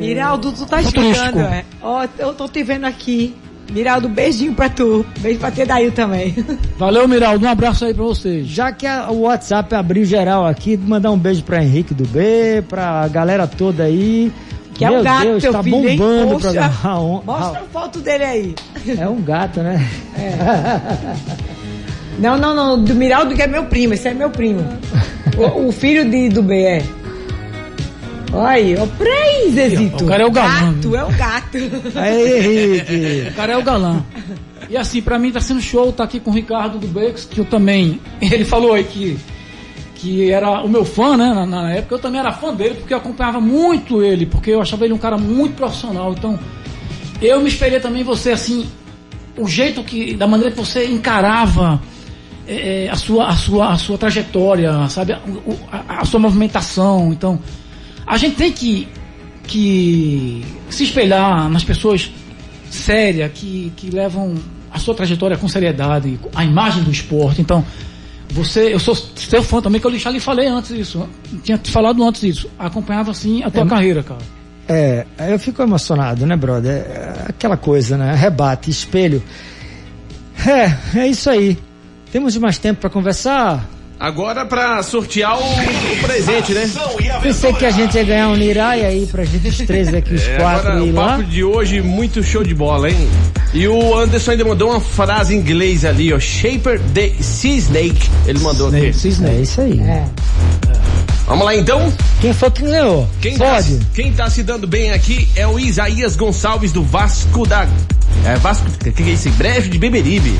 [SPEAKER 4] Miraldo, tu tá chegando, é? Ó, eu tô te vendo aqui. Miraldo, beijinho pra tu. Beijo pra Tedail também.
[SPEAKER 5] Valeu, Miraldo. Um abraço aí pra vocês.
[SPEAKER 3] Já que a, o WhatsApp abriu geral aqui, mandar um beijo pra Henrique do B, pra galera toda aí.
[SPEAKER 4] Que Meu é o gato,
[SPEAKER 3] Deus,
[SPEAKER 4] teu
[SPEAKER 3] tá
[SPEAKER 4] filho,
[SPEAKER 3] bombando
[SPEAKER 4] o programa. Mostra a foto dele aí.
[SPEAKER 3] É um gato, né?
[SPEAKER 4] É. Não, não, não. Do Miraldo que é meu primo. Esse é meu primo. o, o filho de, do B é. Olha, o Zezito.
[SPEAKER 5] O cara é o galã.
[SPEAKER 4] Gato, é o gato.
[SPEAKER 3] Aí, Henrique.
[SPEAKER 5] O cara é o galã. E assim, pra mim tá sendo show tá aqui com o Ricardo do Bex, que eu também. Ele falou aí que, que era o meu fã, né? Na, na, época eu também era fã dele, porque eu acompanhava muito ele, porque eu achava ele um cara muito profissional. Então, eu me espelhei também você, assim, o jeito que. da maneira que você encarava. É, a, sua, a, sua, a sua trajetória, sabe? A, a, a sua movimentação. Então, a gente tem que, que se espelhar nas pessoas sérias, que, que levam a sua trajetória com seriedade, a imagem do esporte. Então, você, eu sou seu fã também, que eu já lhe falei antes isso. Tinha te falado antes isso. Acompanhava assim a tua é, carreira, cara.
[SPEAKER 3] É, eu fico emocionado, né, brother? É aquela coisa, né? Rebate, espelho. É, é isso aí. Temos mais tempo para conversar?
[SPEAKER 2] Agora pra sortear o, o presente, né?
[SPEAKER 3] Pensei que a gente ia ganhar um Nirai aí pra gente, os três aqui, os
[SPEAKER 2] É,
[SPEAKER 3] quatro
[SPEAKER 2] agora o
[SPEAKER 3] lá.
[SPEAKER 2] papo de hoje, muito show de bola, hein? E o Anderson ainda mandou uma frase em inglês ali, ó. Shaper the Sea Snake. Ele mandou aqui.
[SPEAKER 3] É isso aí.
[SPEAKER 4] É.
[SPEAKER 2] Vamos lá então?
[SPEAKER 3] Quem foi que ganhou?
[SPEAKER 2] Quem tá,
[SPEAKER 3] Pode.
[SPEAKER 2] quem tá se dando bem aqui é o Isaías Gonçalves do Vasco da. É Vasco. O que, que é isso? Brejo de Beberibe.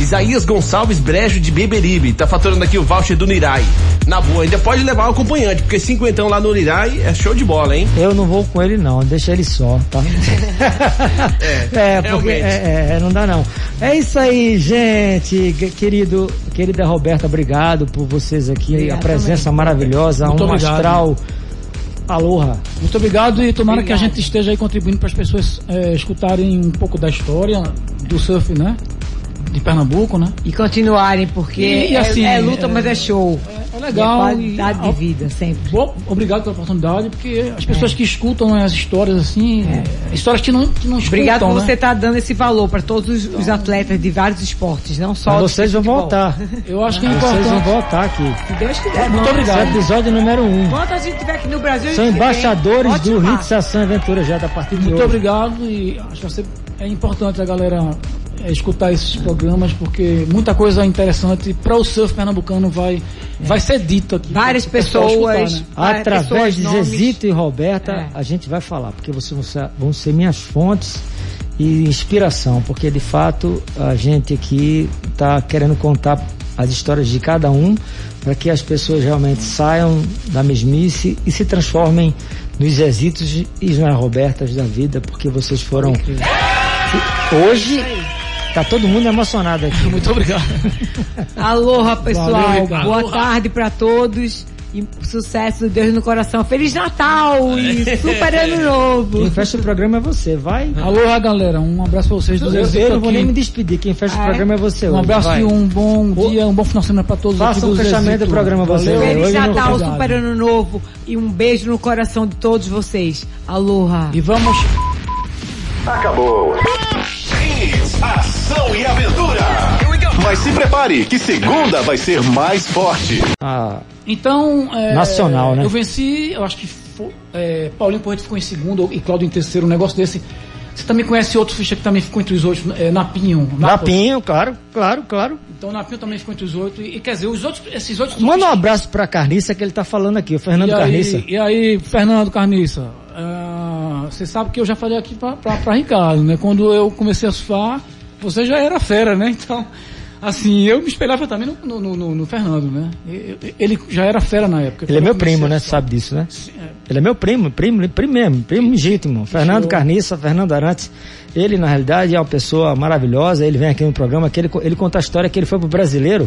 [SPEAKER 2] Isaías Gonçalves Brejo de Beberibe. Tá faturando aqui o voucher do Nirai. Na boa, ainda pode levar o acompanhante, porque cinquentão lá no Nirai é show de bola, hein?
[SPEAKER 3] Eu não vou com ele não, deixa ele só, tá? é, porque
[SPEAKER 2] realmente.
[SPEAKER 3] é, é, não dá não. É isso aí, gente. Que- Querido, querida Roberta, obrigado por vocês aqui,
[SPEAKER 4] Obrigada
[SPEAKER 3] a presença
[SPEAKER 4] também.
[SPEAKER 3] maravilhosa,
[SPEAKER 5] Muito
[SPEAKER 3] um
[SPEAKER 5] obrigado.
[SPEAKER 3] astral. Aloha.
[SPEAKER 5] Muito obrigado e tomara que a gente esteja aí contribuindo para as pessoas é, escutarem um pouco da história do surf, né? De Pernambuco, né?
[SPEAKER 4] E continuarem, porque
[SPEAKER 5] E, e
[SPEAKER 4] é-
[SPEAKER 5] assim,
[SPEAKER 4] é, luta,
[SPEAKER 5] é-
[SPEAKER 4] mas é show.
[SPEAKER 5] É legal.
[SPEAKER 4] E é qualidade
[SPEAKER 5] e,
[SPEAKER 4] de vida, sempre.
[SPEAKER 5] Bom, obrigado pela oportunidade, porque as pessoas que escutam as histórias assim, é, histórias que não, que não escutam,
[SPEAKER 4] Obrigado por
[SPEAKER 5] né?
[SPEAKER 4] você estar dando esse valor para todos os, os atletas de vários esportes, não só
[SPEAKER 3] Mas vocês vão voltar.
[SPEAKER 5] Eu acho que é
[SPEAKER 3] Vocês vão
[SPEAKER 5] importante.
[SPEAKER 3] voltar aqui.
[SPEAKER 4] Se Deus quiser.
[SPEAKER 5] Muito obrigado.
[SPEAKER 3] Esse é episódio número um.
[SPEAKER 4] Enquanto a gente estiver aqui no Brasil, a
[SPEAKER 3] São embaixadores do. Hits Ação e Aventura já da partir de
[SPEAKER 5] Muito
[SPEAKER 3] hoje.
[SPEAKER 5] obrigado e acho que você, é importante a galera é, escutar esses programas porque muita coisa interessante para o surf pernambucano vai, vai ser dito aqui.
[SPEAKER 4] Várias pessoas.
[SPEAKER 5] escutar, né?
[SPEAKER 4] várias
[SPEAKER 3] Através
[SPEAKER 4] pessoas,
[SPEAKER 3] de
[SPEAKER 4] nomes.
[SPEAKER 3] Zezito e Roberta,
[SPEAKER 4] É.
[SPEAKER 3] a gente vai falar, porque vocês vão ser, minhas fontes e inspiração, porque de fato a gente aqui está querendo contar as histórias de cada um para que as pessoas realmente saiam da mesmice e se transformem nos Zezitos e nas Robertas da vida, porque vocês foram. Hoje tá todo mundo emocionado aqui.
[SPEAKER 5] Muito obrigado.
[SPEAKER 4] Aloha, pessoal.
[SPEAKER 5] Valeu.
[SPEAKER 4] Boa
[SPEAKER 5] Aloha.
[SPEAKER 4] tarde para todos. E sucesso, Deus no coração. Feliz Natal e super ano
[SPEAKER 3] Quem
[SPEAKER 4] novo.
[SPEAKER 3] fecha o programa é você, vai.
[SPEAKER 5] Aloha, galera. Um abraço pra vocês do
[SPEAKER 3] Eu,
[SPEAKER 5] Zezito
[SPEAKER 3] eu não vou nem me despedir, quem fecha o
[SPEAKER 4] Ah, é?
[SPEAKER 3] programa é você.
[SPEAKER 5] Um
[SPEAKER 3] hoje,
[SPEAKER 5] abraço
[SPEAKER 3] vai.
[SPEAKER 5] e um bom dia, um bom final de semana pra todos
[SPEAKER 3] Faça
[SPEAKER 5] aqui
[SPEAKER 3] um fechamento do programa, você.
[SPEAKER 5] Valeu.
[SPEAKER 3] Hoje
[SPEAKER 4] Feliz
[SPEAKER 3] não-
[SPEAKER 4] Natal, super ano novo. E um beijo no coração de todos vocês. Aloha.
[SPEAKER 5] E vamos
[SPEAKER 1] Acabou. Hits, ação e aventura. Mas se prepare, que segunda vai ser mais forte.
[SPEAKER 3] Ah,
[SPEAKER 5] Então, é,
[SPEAKER 3] Nacional, né?
[SPEAKER 5] Eu venci, eu acho que fo- é, Paulinho Porreto ficou em segundo e Claudio em terceiro, um negócio desse. Você também conhece outro ficha que também ficou entre os oito, é, Napinho. Napo.
[SPEAKER 3] Lapinho, claro, claro, claro.
[SPEAKER 5] Então Napinho também ficou entre os oito. E, e quer dizer, os outros, esses oito.
[SPEAKER 3] Manda um abraço pra Carniça que ele tá falando aqui, o Fernando
[SPEAKER 5] e
[SPEAKER 3] Carniça.
[SPEAKER 5] aí, e aí, Fernando Carniça, você sabe que eu já falei aqui pra Ricardo, né? Quando eu comecei a surfar, você já era fera, né? Então, assim, eu me espelhava também no, no, no- no Fernando, né? Ele já era fera na época.
[SPEAKER 3] Ele é meu primo, né? Sabe disso, né?
[SPEAKER 5] Sim, é.
[SPEAKER 3] Ele é meu primo, primo, primo mesmo, primo legítimo. Fernando. Carniça, Fernando Arantes. Ele, na realidade, é uma pessoa maravilhosa. Ele vem aqui no programa que ele, ele conta a história que ele foi pro brasileiro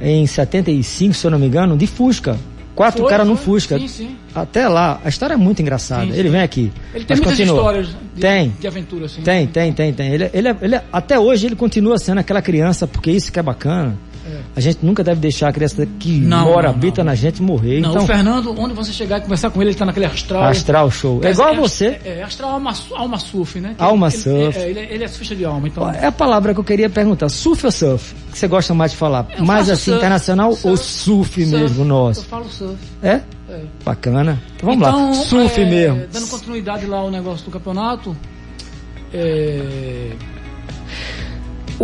[SPEAKER 3] em 75, se eu não me engano, de Fusca. Quatro caras no. Fusca.
[SPEAKER 5] Sim, sim.
[SPEAKER 3] Até lá. A história é muito engraçada.
[SPEAKER 5] Sim.
[SPEAKER 3] Ele vem aqui.
[SPEAKER 5] Ele tem muitas
[SPEAKER 3] continua.
[SPEAKER 5] histórias de,
[SPEAKER 3] Tem.
[SPEAKER 5] de aventura, assim.
[SPEAKER 3] Tem, tem, tem, tem. Ele, ele, ele, até hoje ele continua sendo aquela criança, porque isso que é bacana. A gente nunca deve deixar a criança que
[SPEAKER 5] Não,
[SPEAKER 3] mora,
[SPEAKER 5] não,
[SPEAKER 3] habita
[SPEAKER 5] não.
[SPEAKER 3] na gente morrer.
[SPEAKER 5] Não,
[SPEAKER 3] então,
[SPEAKER 5] o Fernando, onde você chegar e conversar com ele, ele tá naquele astral.
[SPEAKER 3] astral show. É igual a
[SPEAKER 5] dizer,
[SPEAKER 3] você.
[SPEAKER 5] É, é astral alma, su- alma surf, né? Que
[SPEAKER 3] Alma
[SPEAKER 5] ele,
[SPEAKER 3] surf.
[SPEAKER 5] Ele, é, ele, é- é surfista de alma, então.
[SPEAKER 3] É a palavra que eu queria perguntar. Surf ou surf? O que você gosta mais de falar?
[SPEAKER 5] Eu
[SPEAKER 3] mais assim,
[SPEAKER 5] surf,
[SPEAKER 3] internacional ou
[SPEAKER 5] surf,
[SPEAKER 3] surf
[SPEAKER 5] surf.
[SPEAKER 3] mesmo
[SPEAKER 5] Eu
[SPEAKER 3] nosso?
[SPEAKER 5] falo surf.
[SPEAKER 3] É?
[SPEAKER 5] É.
[SPEAKER 3] Bacana. Então vamos
[SPEAKER 5] então,
[SPEAKER 3] lá. Surf
[SPEAKER 5] é,
[SPEAKER 3] mesmo.
[SPEAKER 5] Dando continuidade lá ao negócio do campeonato. é,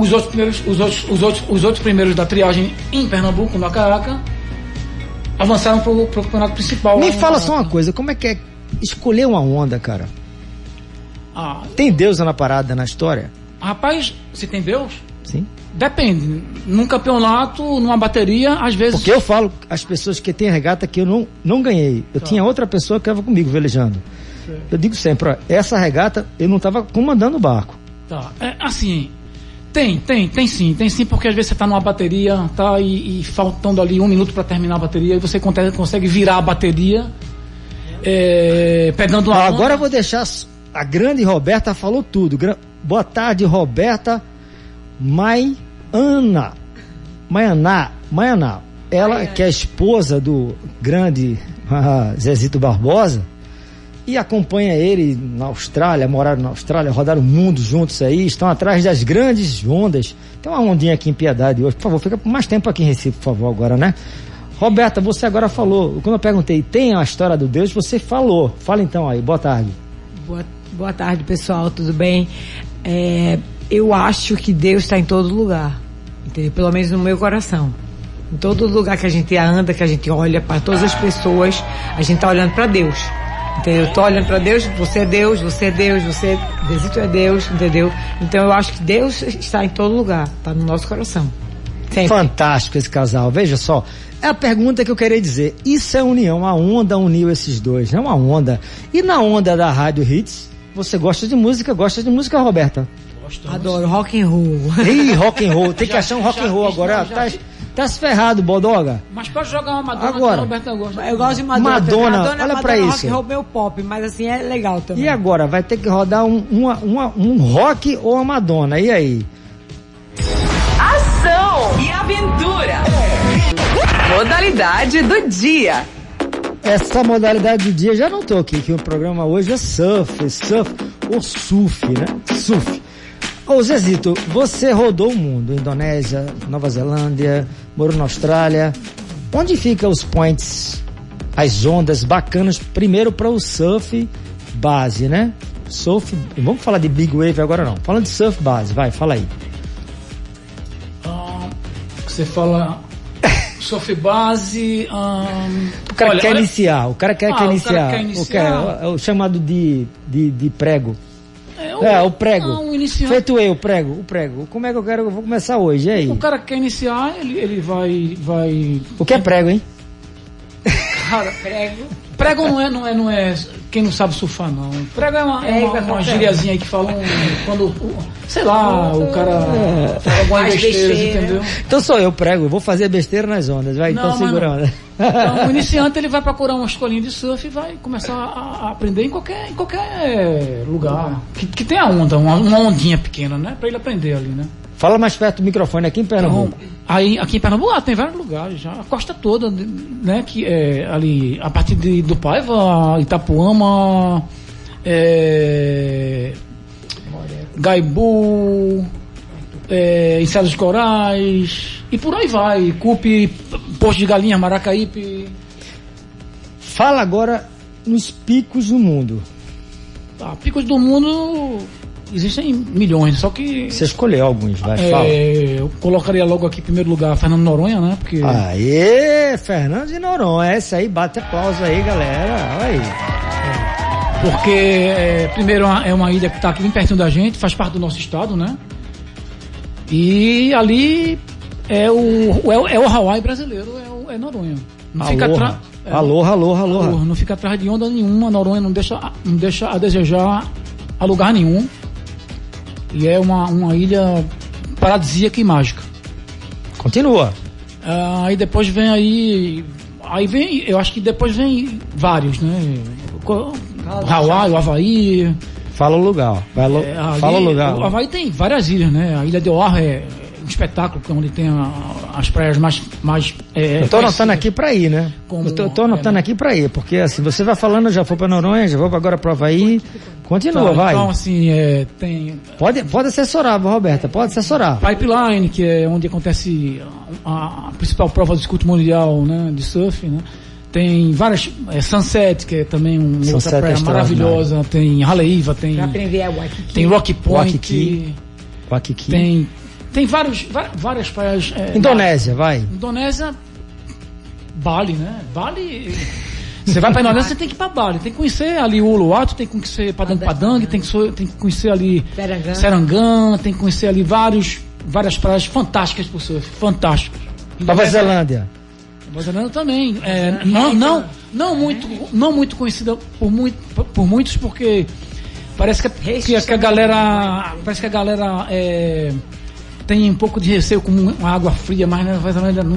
[SPEAKER 5] os, outros primeiros, os, outros, os, outros, os outros primeiros da triagem em Pernambuco, no Acaraca, avançaram pro, pro campeonato principal.
[SPEAKER 3] Me fala só uma coisa, como é que é escolher uma onda, cara?
[SPEAKER 5] Ah,
[SPEAKER 3] Tem Deus na parada, na história?
[SPEAKER 5] rapaz, se tem Deus,
[SPEAKER 3] Sim.
[SPEAKER 5] depende. Num campeonato, numa bateria, às vezes.
[SPEAKER 3] Porque eu falo as pessoas que têm regata que eu não, não ganhei. Eu tinha outra pessoa que estava comigo velejando. Eu digo sempre, ó, essa regata eu não estava comandando o barco.
[SPEAKER 5] Tá. É, assim, tem, tem, tem sim, tem sim, porque às vezes você tá numa bateria, tá, e, e faltando ali um minuto para terminar a bateria, e você consegue, consegue virar a bateria, é, pegando uma onda.
[SPEAKER 3] agora eu vou deixar a grande Roberta falou tudo. Gra- Boa tarde, Roberta Maiana. Maianá, Maianá. Ela que é a esposa do grande Zezito Barbosa. E acompanha ele na Austrália, moraram na Austrália, rodaram o mundo juntos aí, estão atrás das grandes ondas. Tem uma ondinha aqui em Piedade hoje, por favor, fica mais tempo aqui em Recife, por favor, agora, né? Roberta, você agora falou, quando eu perguntei, tem a história do Deus, você falou. Fala então aí, boa tarde.
[SPEAKER 4] Boa, boa tarde, pessoal, tudo bem? É, eu acho que Deus está em todo lugar, entendeu? Pelo menos no meu coração. Em todo lugar que a gente anda, que a gente olha para todas as pessoas, a gente está olhando para Deus. Entendeu? Eu tô olhando para Deus, você é Deus, você é Deus, você Desito é Deus, entendeu? Então eu acho que Deus está em todo lugar, está no nosso coração.
[SPEAKER 3] Sempre. Fantástico esse casal, veja só. É a pergunta que eu queria dizer. Isso é união, a onda uniu esses dois, não é uma onda. E na onda da Rádio Hits, você gosta de música, gosta de música, Roberta?
[SPEAKER 4] Gosto. Adoro rock and roll.
[SPEAKER 3] Ih, rock and roll, tem já, que achar um rock and roll agora. Já, tá, Tá se ferrado, Bodoga.
[SPEAKER 5] Mas pode jogar uma Madonna
[SPEAKER 3] agora,
[SPEAKER 4] Roberto gosta. Eu gosto de Madonna.
[SPEAKER 3] Madonna, Madonna olha
[SPEAKER 4] Madonna
[SPEAKER 3] pra
[SPEAKER 4] é
[SPEAKER 3] isso.
[SPEAKER 4] rock meu pop, mas assim é legal também.
[SPEAKER 3] E agora, vai ter que rodar um, uma, uma, um rock ou uma Madonna, e aí?
[SPEAKER 6] Ação e aventura. Modalidade do dia.
[SPEAKER 3] Essa modalidade do dia, já notou aqui que o programa hoje é surf, surf, ou surf, né? Surf. Ô Zezito, você rodou o mundo, Indonésia, Nova Zelândia, morou na Austrália. Onde ficam os points, as ondas bacanas, primeiro para o surf base, né? Surf, vamos falar de big wave agora não. Falando de surf base, vai, fala aí.
[SPEAKER 5] Ah, você fala surf base. Um,
[SPEAKER 3] o cara olha, quer olha... iniciar, o cara quer, ah, quer iniciar. O, cara quer iniciar. O, cara, é o chamado de, de, de prego. É, o, é, o prego. Não, iniciante... Feito eu, o prego, o prego. Como é que eu quero? Eu vou começar hoje, e aí?
[SPEAKER 5] O cara quer iniciar, ele, ele vai, vai.
[SPEAKER 3] O que é prego, hein?
[SPEAKER 5] Cara, prego. Prego não é, não é, não é. Quem não sabe surfar, não. Prego é uma, é uma, uma gíriazinha aí que falam quando. Sei lá, o cara é. fala alguma besteira, entendeu?
[SPEAKER 3] Então sou eu, prego, eu vou fazer besteira nas ondas, vai, então não, então segura a onda.
[SPEAKER 5] Então, o iniciante ele vai procurar uma escolinha de surf e vai começar a, a aprender em qualquer, em qualquer lugar que, que tenha onda, uma, uma ondinha pequena, né? Pra ele aprender ali, né?
[SPEAKER 3] Fala mais perto do microfone aqui em Pernambuco. Então,
[SPEAKER 5] aí, aqui em Pernambuco ah, tem vários lugares já. A costa toda, né? Que é ali, a partir de, do Paiva, Itapuama, é, Gaibu, é, Enseados Corais, e por aí vai. Cupe, Posto de Galinha, Maracaípe.
[SPEAKER 3] Fala agora nos picos do mundo.
[SPEAKER 5] Ah, picos do mundo existem milhões, só que.
[SPEAKER 3] Você escolheu alguns, vai, é, fala.
[SPEAKER 5] Eu colocaria logo aqui em primeiro lugar Fernando Noronha, né? Porque...
[SPEAKER 3] Aê, Fernando de Noronha, essa aí, bate aplauso aí, galera. Olha aí.
[SPEAKER 5] Porque, é, primeiro, é uma ilha que está aqui bem pertinho da gente, faz parte do nosso estado, né? E ali é o, é, é o Hawaii brasileiro, é, o, é Noronha.
[SPEAKER 3] Não fica atrás. É, alô, alô.
[SPEAKER 5] Não fica atrás de onda nenhuma, Noronha não deixa, não deixa a desejar a lugar nenhum. E é uma, uma ilha paradisíaca e mágica.
[SPEAKER 3] Continua.
[SPEAKER 5] Ah, aí depois vem aí. Aí vem, eu acho que depois vem vários, né? Hawaii, o Havaí.
[SPEAKER 3] Fala o lugar. Fala, é, fala o lugar.
[SPEAKER 5] O Havaí tem várias ilhas, né? A Ilha de Oahu é um espetáculo onde tem a, as praias mais. mais
[SPEAKER 3] é, eu tô anotando aqui para ir, né? Como, eu tô, eu tô anotando é, aqui para ir, porque assim, você vai falando, já foi para Noronha, já vou agora para Havaí. Continua, tá, vai.
[SPEAKER 5] Então, assim, é, tem.
[SPEAKER 3] Pode, pode assessorar, Roberta, pode assessorar.
[SPEAKER 5] Pipeline, que é onde acontece a, a principal prova do escuto mundial né, de surf, né? Tem várias. É, Sunset, que é também uma Sunset outra praia é maravilhosa. Tem Haleiva, tem.
[SPEAKER 4] Pra aprender a Waikiki.
[SPEAKER 5] Tem Rock Point. Waikiki.
[SPEAKER 3] Waikiki.
[SPEAKER 5] Tem tem vários, várias praias.
[SPEAKER 3] É, Indonésia, na... vai.
[SPEAKER 5] Indonésia, Bali, né? Bali. Você vai para Indonésia, você tem que ir para Bali. Tem que conhecer ali o Uluwatu, tem que conhecer Padang Padang, tem que, tem que conhecer ali Serangã, tem que conhecer ali vários, várias praias fantásticas por surf. Fantásticas.
[SPEAKER 3] Nova Zelândia.
[SPEAKER 5] Nova Zelândia também. É, não, não, não, muito, não muito conhecida por, muito, por muitos, porque parece que, que, que a galera. Parece que a galera. É, tem um pouco de receio com uma água fria, mas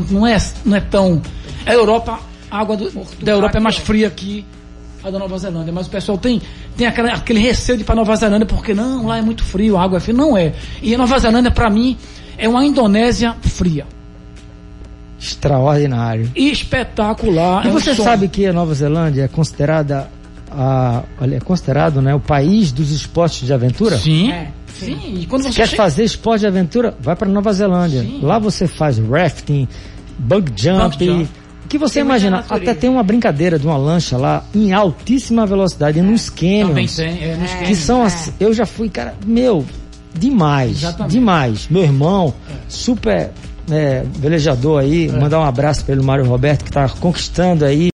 [SPEAKER 5] não é, não é tão. A Europa, a água do, da Europa é mais fria que a da Nova Zelândia, mas o pessoal tem, tem aquele, aquele receio de ir para Nova Zelândia porque não, lá é muito frio, a água é fria. Não é. E a Nova Zelândia, para mim, é uma Indonésia fria.
[SPEAKER 3] Extraordinário.
[SPEAKER 5] Espetacular.
[SPEAKER 3] E é você um sabe que a Nova Zelândia é considerada a, olha, é considerado né, o país dos esportes de aventura.
[SPEAKER 5] Sim.
[SPEAKER 4] É,
[SPEAKER 5] sim. E quando você
[SPEAKER 3] Quer
[SPEAKER 5] chega-
[SPEAKER 3] fazer esporte de aventura? Vai para Nova Zelândia.
[SPEAKER 5] Sim.
[SPEAKER 3] Lá você faz rafting, bug jump.
[SPEAKER 5] Bug jump.
[SPEAKER 3] O que você
[SPEAKER 4] Tem muita
[SPEAKER 3] imagina?
[SPEAKER 4] natureza.
[SPEAKER 3] Até tem uma brincadeira de uma lancha lá em altíssima velocidade, nos
[SPEAKER 5] Também
[SPEAKER 3] canyons.
[SPEAKER 5] tem, é, nos
[SPEAKER 3] Que
[SPEAKER 5] canyons.
[SPEAKER 3] são as. Eu já fui, cara, meu, demais.
[SPEAKER 5] Exatamente.
[SPEAKER 3] Demais. Meu irmão, super é, velejador aí, mandar um abraço pelo Mário Roberto, que tá conquistando aí